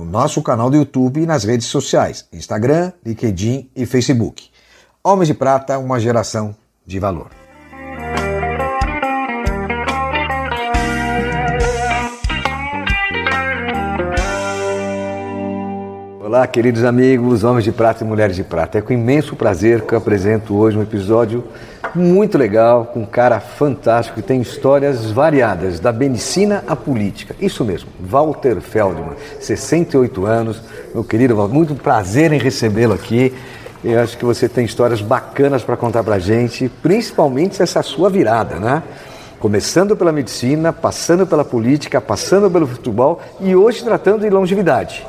no nosso canal do YouTube e nas redes sociais, Instagram, LinkedIn e Facebook. Homens de Prata, uma geração de valor. Olá, queridos amigos, homens de prata e mulheres de prata. É com imenso prazer que eu apresento hoje um episódio muito legal, com um cara fantástico que tem histórias variadas, da medicina à política. Isso mesmo, Walter Feldman, 68 anos. Meu querido Walter, muito prazer em recebê-lo aqui. Eu acho que você tem histórias bacanas para contar para gente, principalmente essa sua virada, né? Começando pela medicina, passando pela política, passando pelo futebol e hoje tratando de longevidade.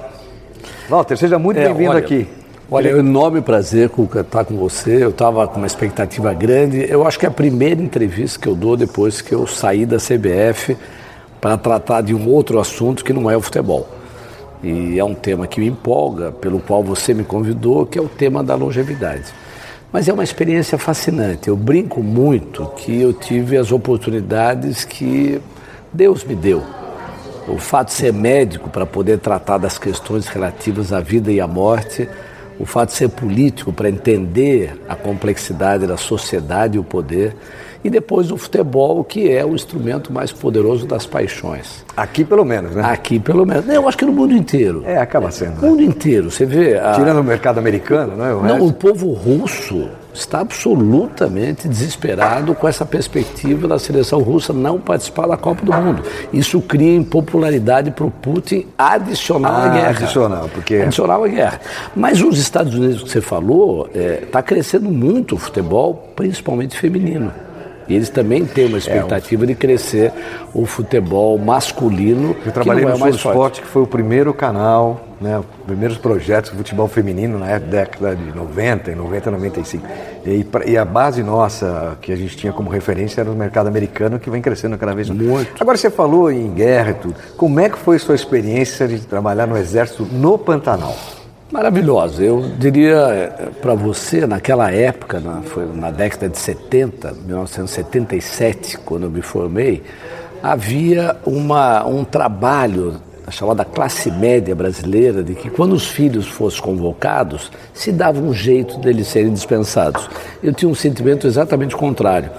Walter, seja muito é, bem-vindo aqui. Olha, é um enorme prazer estar com você. Eu estava com uma expectativa grande. Eu acho que é a primeira entrevista que eu dou depois que eu saí da CBF para tratar de um outro assunto que não é o futebol. E é um tema que me empolga, pelo qual você me convidou, que é o tema da longevidade. Mas é uma experiência fascinante. Eu brinco muito que eu tive as oportunidades que Deus me deu o fato de ser médico para poder tratar das questões relativas à vida e à morte, o fato de ser político para entender a complexidade da sociedade e o poder, e depois o futebol, que é o instrumento mais poderoso das paixões. Aqui pelo menos, né? Aqui pelo menos. Eu acho que no mundo inteiro. É, acaba sendo. No né? mundo inteiro, você vê. A... Tirando o mercado americano, não é? O não, o povo russo está absolutamente desesperado com essa perspectiva da seleção russa não participar da Copa do Mundo. Isso cria impopularidade para o Putin adicional ah, à guerra. Adicional, porque... Adicional à guerra. Mas os Estados Unidos que você falou, está é, tá crescendo muito o futebol, principalmente feminino. E eles também têm uma expectativa é, de crescer o futebol masculino. Eu trabalhei que não no é mais Esporte, que foi o primeiro canal, né, os primeiros projetos de futebol feminino na década de 90, 90, 95. E, e a base nossa, que a gente tinha como referência, era o mercado americano, que vem crescendo cada vez mais. Muito. Agora, você falou em guerra e tudo. Como é que foi a sua experiência de trabalhar no Exército no Pantanal? Maravilhosa. Eu diria eh, para você, naquela época, na, foi na década de 70, 1977, quando eu me formei, havia uma, um trabalho a chamada classe média brasileira de que quando os filhos fossem convocados, se dava um jeito deles serem dispensados. Eu tinha um sentimento exatamente contrário.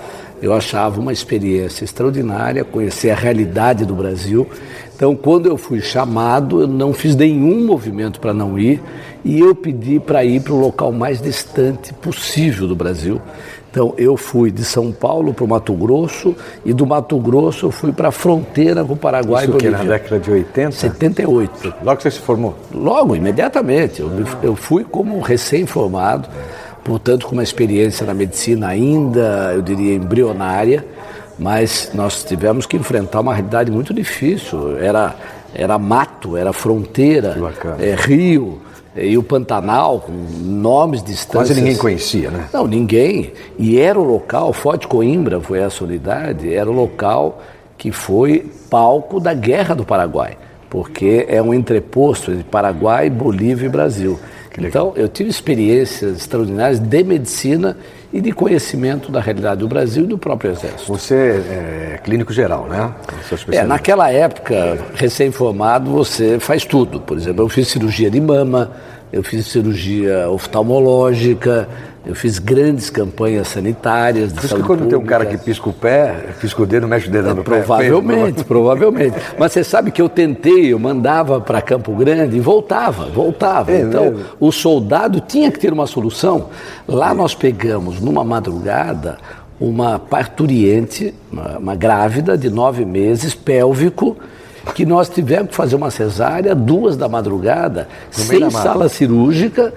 Eu achava uma experiência extraordinária conhecer a realidade do Brasil. Então, quando eu fui chamado, eu não fiz nenhum movimento para não ir e eu pedi para ir para o local mais distante possível do Brasil. Então, eu fui de São Paulo para o Mato Grosso e do Mato Grosso eu fui para a fronteira com o Paraguai Isso que na década de 80? 78. Logo que você se formou? Logo, imediatamente. Eu, eu fui como recém-formado portanto, com uma experiência na medicina ainda, eu diria, embrionária, mas nós tivemos que enfrentar uma realidade muito difícil. Era, era mato, era fronteira, é, rio, é, e o Pantanal, com nomes distantes. Quase ninguém conhecia, né? Não, ninguém. E era o local, Forte Coimbra foi essa unidade, era o local que foi palco da Guerra do Paraguai, porque é um entreposto entre Paraguai, Bolívia e Brasil. Então, eu tive experiências extraordinárias de medicina e de conhecimento da realidade do Brasil e do próprio Exército. Você é clínico geral, né? É, naquela época, recém-formado, você faz tudo. Por exemplo, eu fiz cirurgia de mama, eu fiz cirurgia oftalmológica, eu fiz grandes campanhas sanitárias. Por isso que quando pública. tem um cara que pisca o pé, pisca o dedo, mexe o dedo é, no provavelmente, pé. Provavelmente, provavelmente. Mas você sabe que eu tentei, eu mandava para Campo Grande e voltava, voltava. É, então, o soldado tinha que ter uma solução. Lá nós pegamos, numa madrugada, uma parturiente, uma, uma grávida de nove meses, pélvico, que nós tivemos que fazer uma cesárea duas da madrugada, no sem sala cirúrgica,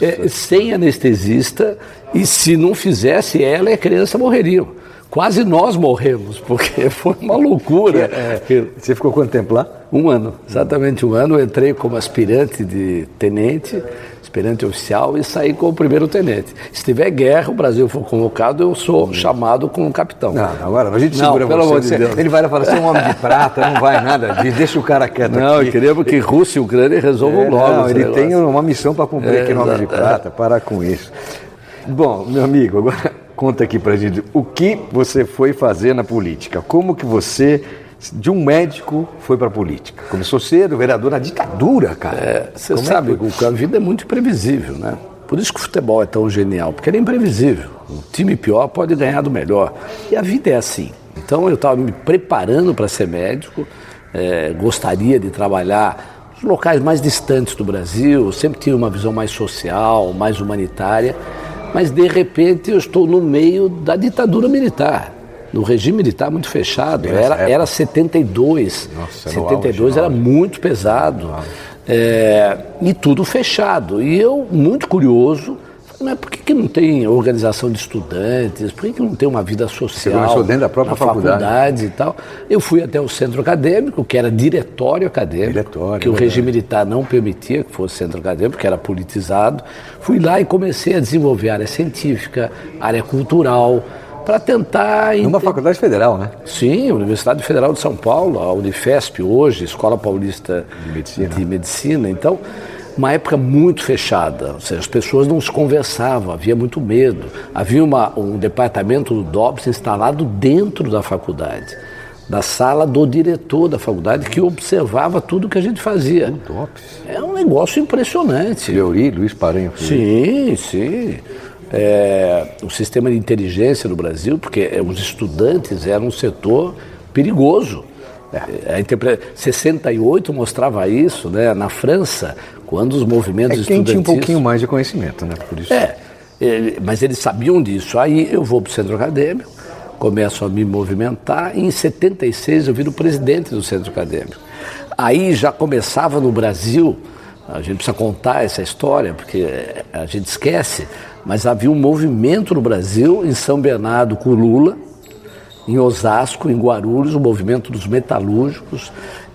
é, sem anestesista, e se não fizesse ela e a criança morreriam. Quase nós morremos, porque foi uma loucura. É, você ficou quanto tempo lá? Um ano, exatamente um ano. Eu entrei como aspirante de tenente, aspirante oficial e saí como primeiro tenente. Se tiver guerra, o Brasil for convocado, eu sou chamado como capitão. Não, agora a gente Não, segura pelo você. amor de Deus. Ele vai lá e fala, você é um homem de prata, não vai nada disso, deixa o cara quieto Não, aqui. eu queria que Rússia e Ucrânia resolvam É, logo. não, ele negócio. tem uma missão para cumprir É, aqui no Homem de. Prata, para com isso. Bom, meu amigo, agora conta aqui pra gente o que você foi fazer na política. Como que você, de um médico, foi pra política? Começou cedo, vereador na ditadura, cara. É, Você é sabe, que que a vida é muito imprevisível, né? Por isso que o futebol é tão genial, porque ele é imprevisível. O time pior pode ganhar do melhor. E a vida é assim. Então eu estava me preparando para ser médico, é, gostaria de trabalhar nos locais mais distantes do Brasil, sempre tinha uma visão mais social, mais humanitária, mas de repente eu estou no meio da ditadura militar. No regime militar muito fechado, era, época. era 72. Nossa, no 72 auge, era muito pesado. É, e tudo fechado. E eu, muito curioso, mas por que, que não tem organização de estudantes? Por que, que não tem uma vida social? começou dentro da própria na faculdade. e tal. Eu fui até o centro acadêmico, que era diretório acadêmico, Diretório, que o verdade. regime militar não permitia que fosse centro acadêmico, porque era politizado. Fui lá e comecei a desenvolver área científica, área cultural, para tentar. É uma ente- faculdade federal, né? Sim, Universidade Federal de São Paulo, a Unifesp hoje, Escola Paulista De Medicina. de Medicina. Então, uma época muito fechada, ou seja, as pessoas não se conversavam, havia muito medo. Havia uma- um departamento do DOPS instalado dentro da faculdade, da sala do diretor da faculdade, que observava tudo que a gente fazia. DOPS. É um negócio impressionante. Leori, Luiz Paranho. Sim, sim. É, o sistema de inteligência no Brasil, porque é, os estudantes eram um setor perigoso. É, A interpre... 68 mostrava isso, né? Na França, quando os movimentos É quem tinha um pouquinho mais de conhecimento, né? Por isso. É, ele- mas eles sabiam disso. Aí eu vou para o centro acadêmico, começo a me movimentar, e em 76 eu viro presidente do centro acadêmico. Aí já começava no Brasil, a gente precisa contar essa história, porque a gente esquece, mas havia um movimento no Brasil, em São Bernardo com Lula, em Osasco, em Guarulhos, o movimento dos metalúrgicos.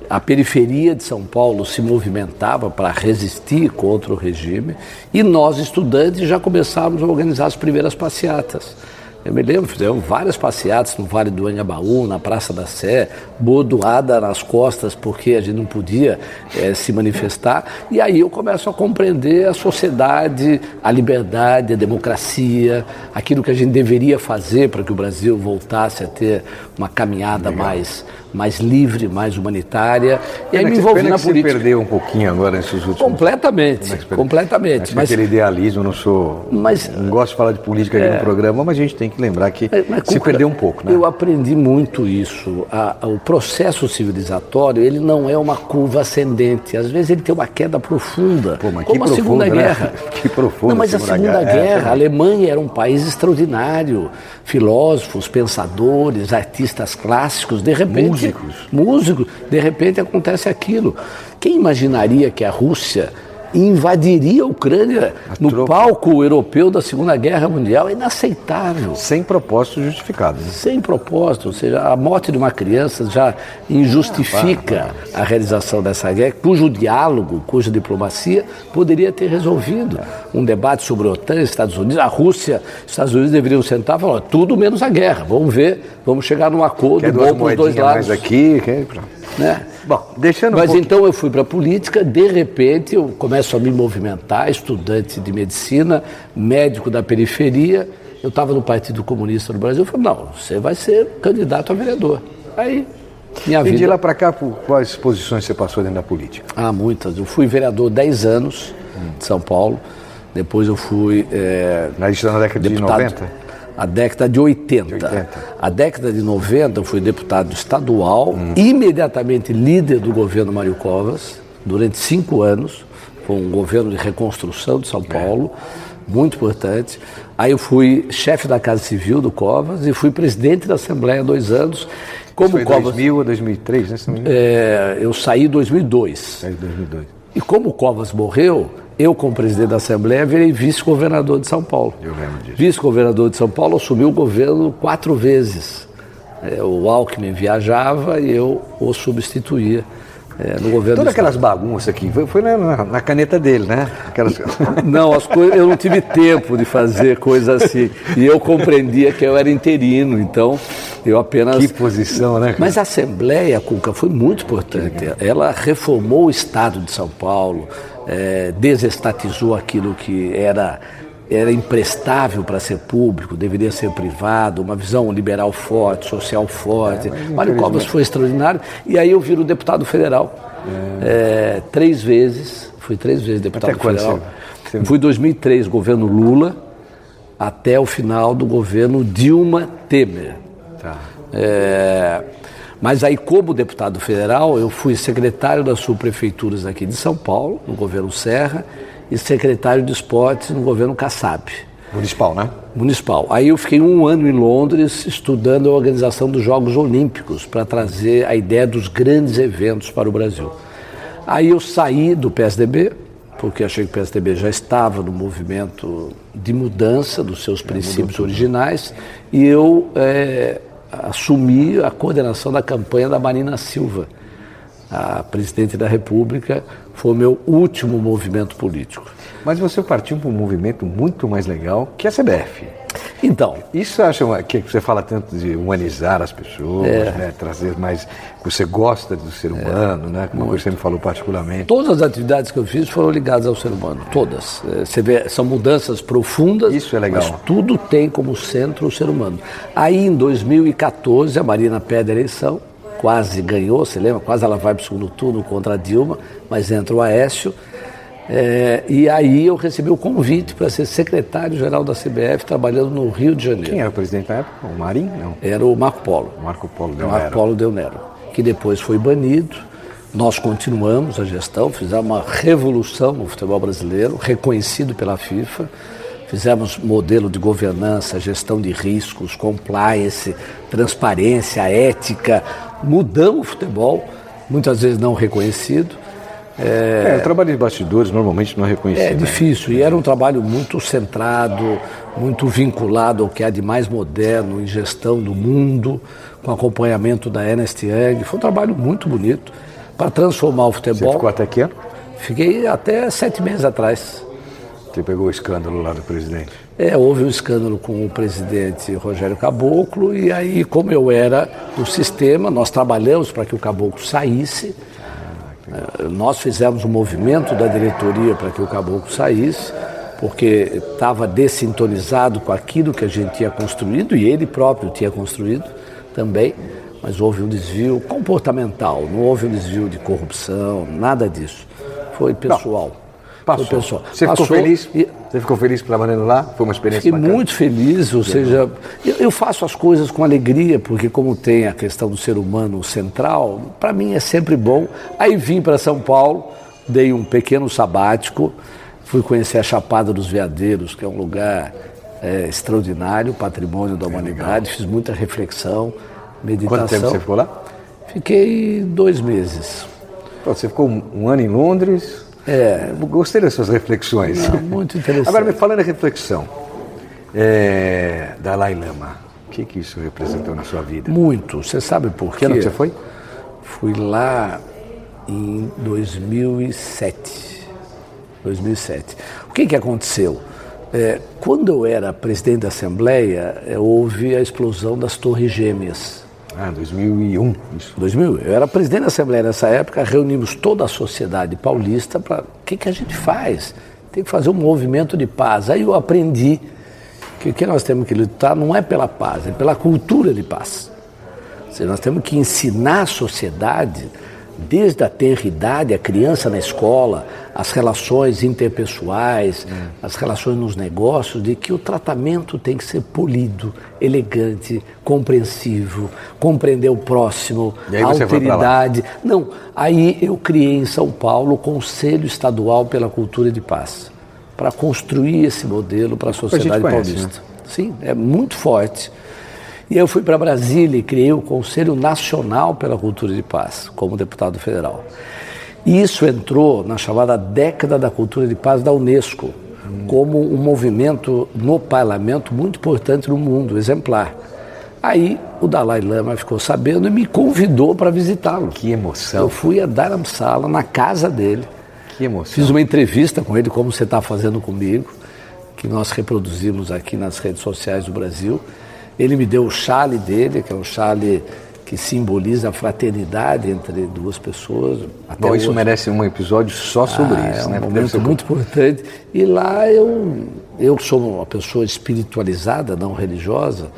A periferia de São Paulo se movimentava para resistir contra o regime e nós, estudantes, já começávamos a organizar as primeiras passeatas. Eu me lembro, fizemos várias passeatas no Vale do Anhangabaú, na Praça da Sé, bordoada nas costas porque a gente não podia eh, se manifestar. E aí eu começo a compreender a sociedade, a liberdade, a democracia, aquilo que a gente deveria fazer para que o Brasil voltasse a ter uma caminhada mais, mais livre, mais humanitária. E aí me envolvi na que você política. perdeu um pouquinho agora nesses últimos Completamente, completamente. Mas, aquele idealismo, não sou. Mas- não gosto de falar de política aqui no programa, mas a gente tem que lembrar que É, mas, se Cuca, perdeu um pouco, né? Eu aprendi muito isso. A- a- o processo civilizatório, ele não é uma curva ascendente. Às vezes ele tem uma queda profunda, Pô, mas como a Segunda profundo, né? Guerra. Que profundo Não, mas a Segunda Segunda Guerra. É, Guerra, também. a Alemanha era um país extraordinário. Filósofos, pensadores, artistas clássicos, de repente... Músicos. Músicos. De repente acontece aquilo. Quem imaginaria que a Rússia invadiria a Ucrânia no troco. palco europeu da Segunda Guerra Mundial? É inaceitável Sem propósito justificado. né? sem propósito, ou seja, a morte de uma criança já injustifica a realização dessa guerra, cujo diálogo, cuja diplomacia poderia ter resolvido um debate sobre a OTAN, Estados Unidos, a Rússia, Estados Unidos deveriam sentar e falar, tudo menos a guerra, vamos ver, vamos chegar num acordo Quer bom para os dois moedinhas mais lados. aqui? Quer... Né? Bom, deixando um Mas pouquinho- então eu fui para a política, de repente eu começo a me movimentar, estudante de medicina, médico da periferia. Eu estava no Partido Comunista do Brasil, eu falei, não, você vai ser candidato a vereador. Aí, minha E de vida... lá para cá, por quais posições você passou dentro da política? Ah, muitas. Eu fui vereador 10 anos de São Paulo, depois eu fui... eh, Na, isso na década de deputado- 90? A década de 80. De 80. A década de 90 eu fui deputado estadual, Hum. imediatamente líder do governo Mário Covas, durante cinco anos. Foi um governo de reconstrução de São É. Paulo, muito importante. Aí eu fui chefe da Casa Civil do Covas e fui presidente da Assembleia há dois anos. Como Foi o Covas, 2000 a 2003, né? É, eu saí em 2002. É de 2002. E como o Covas morreu, eu, como presidente da Assembleia, virei vice-governador de São Paulo. Eu lembro disso. Vice-governador de São Paulo, assumiu o governo quatro vezes. É, o Alckmin viajava e eu o substituía é, no governo. Todas aquelas bagunças aqui, foi, foi na, na, caneta dele, né? Aquelas... Não, as coisas, eu não tive tempo de fazer coisas assim. E eu compreendia que eu era interino, então eu apenas. Que posição, né? Cara? Mas a Assembleia, Cuca, foi muito importante. Ela reformou o Estado de São Paulo, é, desestatizou aquilo que era era imprestável para ser público, deveria ser privado, uma visão liberal forte, social forte. É, Mário Covas foi extraordinário. E aí eu viro deputado federal. É. É, três vezes, fui três vezes deputado até federal. Você... Fui 2003, governo Lula, até o final do governo Dilma Temer. Tá. É, mas aí, como deputado federal, eu fui secretário das subprefeituras aqui de São Paulo, no governo Serra, e secretário de esportes no governo Kassab. Municipal, né? Municipal. Aí eu fiquei um ano em Londres estudando a organização dos Jogos Olímpicos para trazer a ideia dos grandes eventos para o Brasil. Aí eu saí do PSDB, porque achei que o PSDB já estava no movimento de mudança dos seus princípios originais, e eu é, assumi a coordenação da campanha da Marina Silva a presidente da República, foi o meu último movimento político. Mas você partiu para um movimento muito mais legal que a CBF. Então. Isso acha que você fala tanto de humanizar as pessoas, é. né? trazer mais. Você gosta do ser humano, é. né? Como você me falou particularmente. Todas as atividades que eu fiz foram ligadas ao ser humano, todas. É, você vê, são mudanças profundas. Isso é legal. Mas tudo tem como centro o ser humano. Aí em 2014, a Marina pede a eleição quase ganhou, se lembra? Quase ela vai para o segundo turno contra a Dilma, mas entra o Aécio. É, e aí eu recebi o convite para ser secretário-geral da CBF, trabalhando no Rio de Janeiro. Quem era o presidente na época? O Marim? Não. Era o Marco Polo. Marco Polo Del Nero. Marco Polo Del Nero, que depois foi banido. Nós continuamos a gestão, fizemos uma revolução no futebol brasileiro, reconhecido pela FIFA. Fizemos modelo de governança, gestão de riscos, compliance, transparência, ética. Mudamos o futebol, muitas vezes não reconhecido. É, é, o trabalho de bastidores normalmente não é reconhecido. É né? difícil, né? e era um trabalho muito centrado, muito vinculado ao que há de mais moderno em gestão do mundo, com acompanhamento da Ernest Young. Foi um trabalho muito bonito para transformar o futebol. Você ficou até que ano? Fiquei até sete meses atrás. Você pegou o escândalo lá do presidente? É, houve um escândalo com o presidente Rogério Caboclo, e aí, como eu era do sistema, nós trabalhamos para que o Caboclo saísse. Ah, nós fizemos um movimento da diretoria para que o Caboclo saísse, porque estava dessintonizado com aquilo que a gente tinha construído, e ele próprio tinha construído também, mas houve um desvio comportamental, não houve um desvio de corrupção, nada disso. Foi pessoal. Passou. Pessoal. Você Passou ficou feliz? E... Você ficou feliz trabalhando lá? Foi uma experiência Fiquei bacana? muito feliz, ou seja, eu, eu, faço as coisas com alegria, porque como tem a questão do ser humano central, para mim é sempre bom. Aí vim para São Paulo, dei um pequeno sabático, fui conhecer a Chapada dos Veadeiros, que é um lugar é, extraordinário, patrimônio da humanidade, fiz muita reflexão, meditação. Quanto tempo você ficou lá? Fiquei dois meses. Você ficou um ano em Londres, é, gostei das suas reflexões. Não, muito interessante. Agora, me falando em reflexão, é, Dalai Lama, o que, que isso representou na sua vida? Muito. Você sabe por quê? Que ano você foi? Fui lá em 2007. 2007. O que, que aconteceu? É, quando eu era presidente da Assembleia, é, houve a explosão das Torres Gêmeas. Ah, 2001. Isso. 2000. Eu era presidente da Assembleia nessa época, reunimos toda a sociedade paulista para o que, que a gente faz? Tem que fazer um movimento de paz. Aí eu aprendi que o que nós temos que lutar não é pela paz, é pela cultura de paz. Ou seja, nós temos que ensinar a sociedade desde a tenridade, a criança na escola, as relações interpessoais, hum. as relações nos negócios, de que o tratamento tem que ser polido, elegante, compreensivo, compreender o próximo, a alteridade. Não, aí eu criei em São Paulo o Conselho Estadual pela Cultura de Paz, para construir esse modelo para a sociedade a conhece, paulista. Né? Sim, é muito forte. E eu fui para Brasília e criei o Conselho Nacional pela Cultura de Paz, como deputado federal. E isso entrou na chamada década da cultura de paz da Unesco, como um movimento no parlamento muito importante no mundo, exemplar. Aí o Dalai Lama ficou sabendo e me convidou para visitá-lo. Que emoção. Eu fui a Dharamsala, na casa dele. Que emoção. Fiz uma entrevista com ele, como você está fazendo comigo, que nós reproduzimos aqui nas redes sociais do Brasil. Ele me deu o chale dele, que é um chale que simboliza a fraternidade entre duas pessoas. Até Bom, isso merece um episódio só sobre ah, isso, é né? um momento muito importante. E lá eu, eu sou uma pessoa espiritualizada, não religiosa,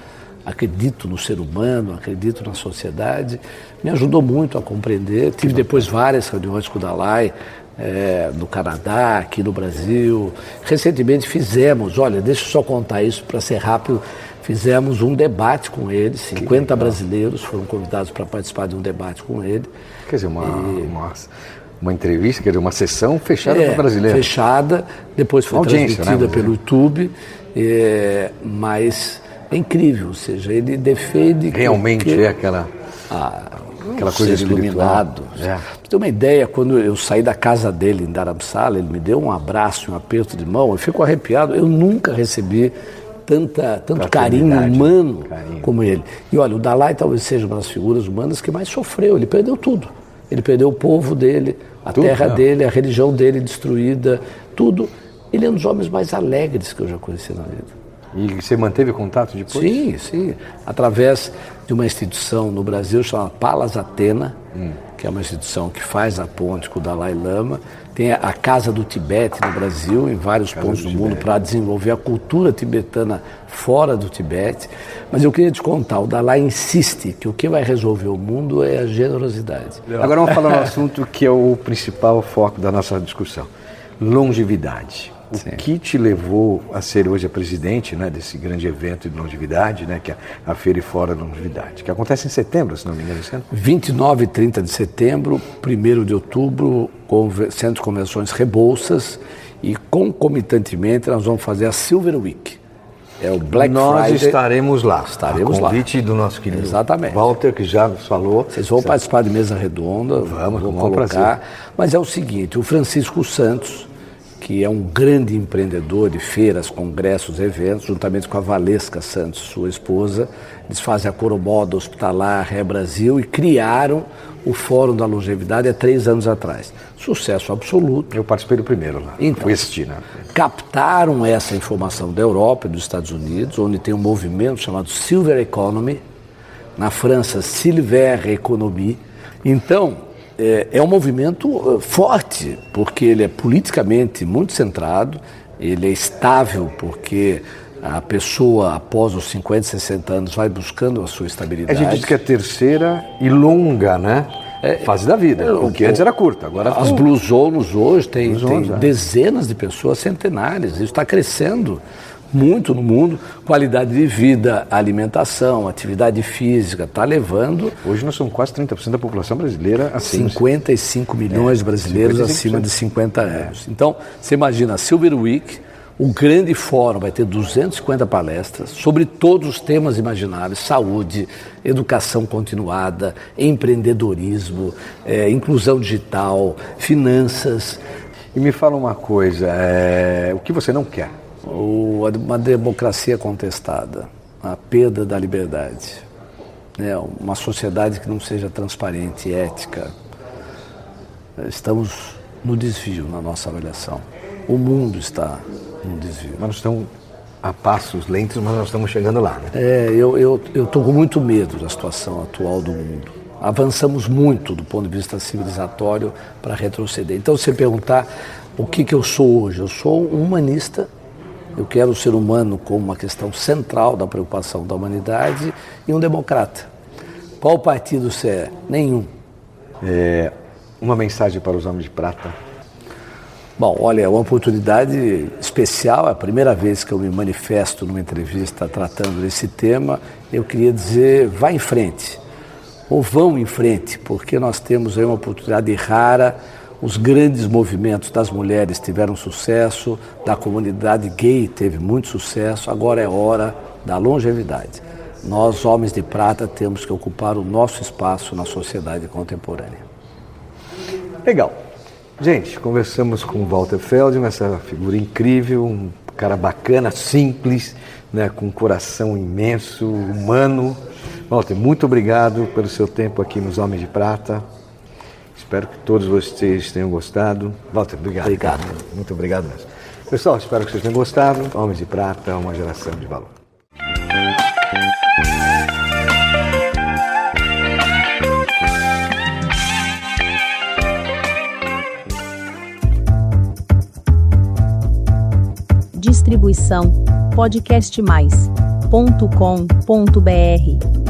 acredito no ser humano, acredito na sociedade, me ajudou muito a compreender. Tive depois várias reuniões com o Dalai, é, no Canadá, aqui no Brasil. Recentemente fizemos, olha, deixa eu só contar isso para ser rápido, fizemos um debate com ele, 50 brasileiros foram convidados para participar de um debate com ele. Quer dizer, uma, e... uma, uma, entrevista, quer dizer, uma sessão fechada é, para brasileiros. Fechada, depois foi Audiência, transmitida né, pelo YouTube, é, mas é incrível, ou seja, ele defende... Realmente que, é aquela... Ah, aquela coisa ser iluminado. É. Pra ter uma ideia, quando eu saí da casa dele em Dharamsala, ele me deu um abraço, um aperto de mão, eu fico arrepiado. Eu nunca recebi tanta, tanto carinho humano carinho. como ele. E olha, o Dalai talvez seja uma das figuras humanas que mais sofreu. Ele perdeu tudo. Ele perdeu o povo dele, a tudo, terra dele, a religião dele destruída, tudo. Ele é um dos homens mais alegres que eu já conheci na vida. E você manteve contato depois? Sim, sim. Através de uma instituição no Brasil chamada Palas Atena, hum. que é uma instituição que faz a ponte com o Dalai Lama. Tem a Casa do Tibete no Brasil, em vários Casa pontos do, do mundo, para desenvolver a cultura tibetana fora do Tibete. Mas eu queria te contar, o Dalai insiste que o que vai resolver o mundo é a generosidade. Agora vamos falar um assunto que é o principal foco da nossa discussão: longevidade. O Sim. que te levou a ser hoje a presidente né, desse grande evento de longevidade, né, que é a Feira e Fora da Longevidade, que acontece em setembro, se não me engano, esse ano? 29 e 30 de setembro, 1 de outubro, Centro de Convenções Rebouças e concomitantemente nós vamos fazer a Silver Week. É o Black Nós Friday. Nós estaremos lá. Estaremos lá. convite do nosso querido Exatamente. Walter, que já nos falou. Vocês vão participar de mesa redonda. Vamos, vamos colocar. Mas é o seguinte, o Francisco Santos, que é um grande empreendedor de feiras, congressos, eventos, juntamente com a Valesca Santos, sua esposa. Eles fazem a Coromoda Hospitalar, Ré Brasil e criaram o Fórum da Longevidade há três anos atrás. Sucesso absoluto. Eu participei do primeiro lá. Então, Fui assistir, né? Captaram essa informação da Europa e dos Estados Unidos, onde tem um movimento chamado Silver Economy, na França, Silver Economy. Então, é, é um movimento eh, forte, porque ele é politicamente muito centrado, ele é estável, porque a pessoa, após os 50, 60 anos, vai buscando a sua estabilidade. A gente diz que é terceira e longa, né? É, fase da vida, é, o que antes era curta. Agora as Blue Zones hoje tem, tem é. dezenas de pessoas centenárias, isso está crescendo muito no mundo, qualidade de vida, alimentação, atividade física, está levando. Hoje nós somos quase 30% da população brasileira acima. 55 milhões de brasileiros 55%. acima de 50 anos. Então, você imagina, a Silver Week, um grande fórum, vai ter 250 palestras sobre todos os temas imagináveis: saúde, educação continuada, empreendedorismo, é, inclusão digital, finanças. E me fala uma coisa: é, o que você não quer? Uma democracia contestada, a perda da liberdade, né? uma sociedade que não seja transparente, ética. Estamos no desvio na nossa avaliação. O mundo está no desvio. Mas nós estamos a passos lentos, mas nós estamos chegando lá. Né? É, eu estou com muito medo da situação atual do mundo. Avançamos muito do ponto de vista civilizatório para retroceder. Então, se você perguntar o que, que eu sou hoje, eu sou um humanista eu quero o ser humano como uma questão central da preocupação da humanidade e um democrata. Qual partido você é? Nenhum. É, uma mensagem para os homens de prata. Bom, olha, é uma oportunidade especial, é a primeira vez que eu me manifesto numa entrevista tratando desse tema. Eu queria dizer, vá em frente, ou vão em frente, porque nós temos aí uma oportunidade rara os grandes movimentos das mulheres tiveram sucesso, da comunidade gay teve muito sucesso, agora é hora da longevidade. Nós, homens de prata, temos que ocupar o nosso espaço na sociedade contemporânea. Legal. Gente, conversamos com Walter Feldman, essa figura incrível, um cara bacana, simples, né, com um coração imenso, humano. Walter, muito obrigado pelo seu tempo aqui nos Homens de Prata. Espero que todos vocês tenham gostado. Walter, obrigado. Obrigado. Muito obrigado mesmo. Pessoal, espero que vocês tenham gostado. Homens de Prata, uma geração de valor. Distribuição podcastmais.com.br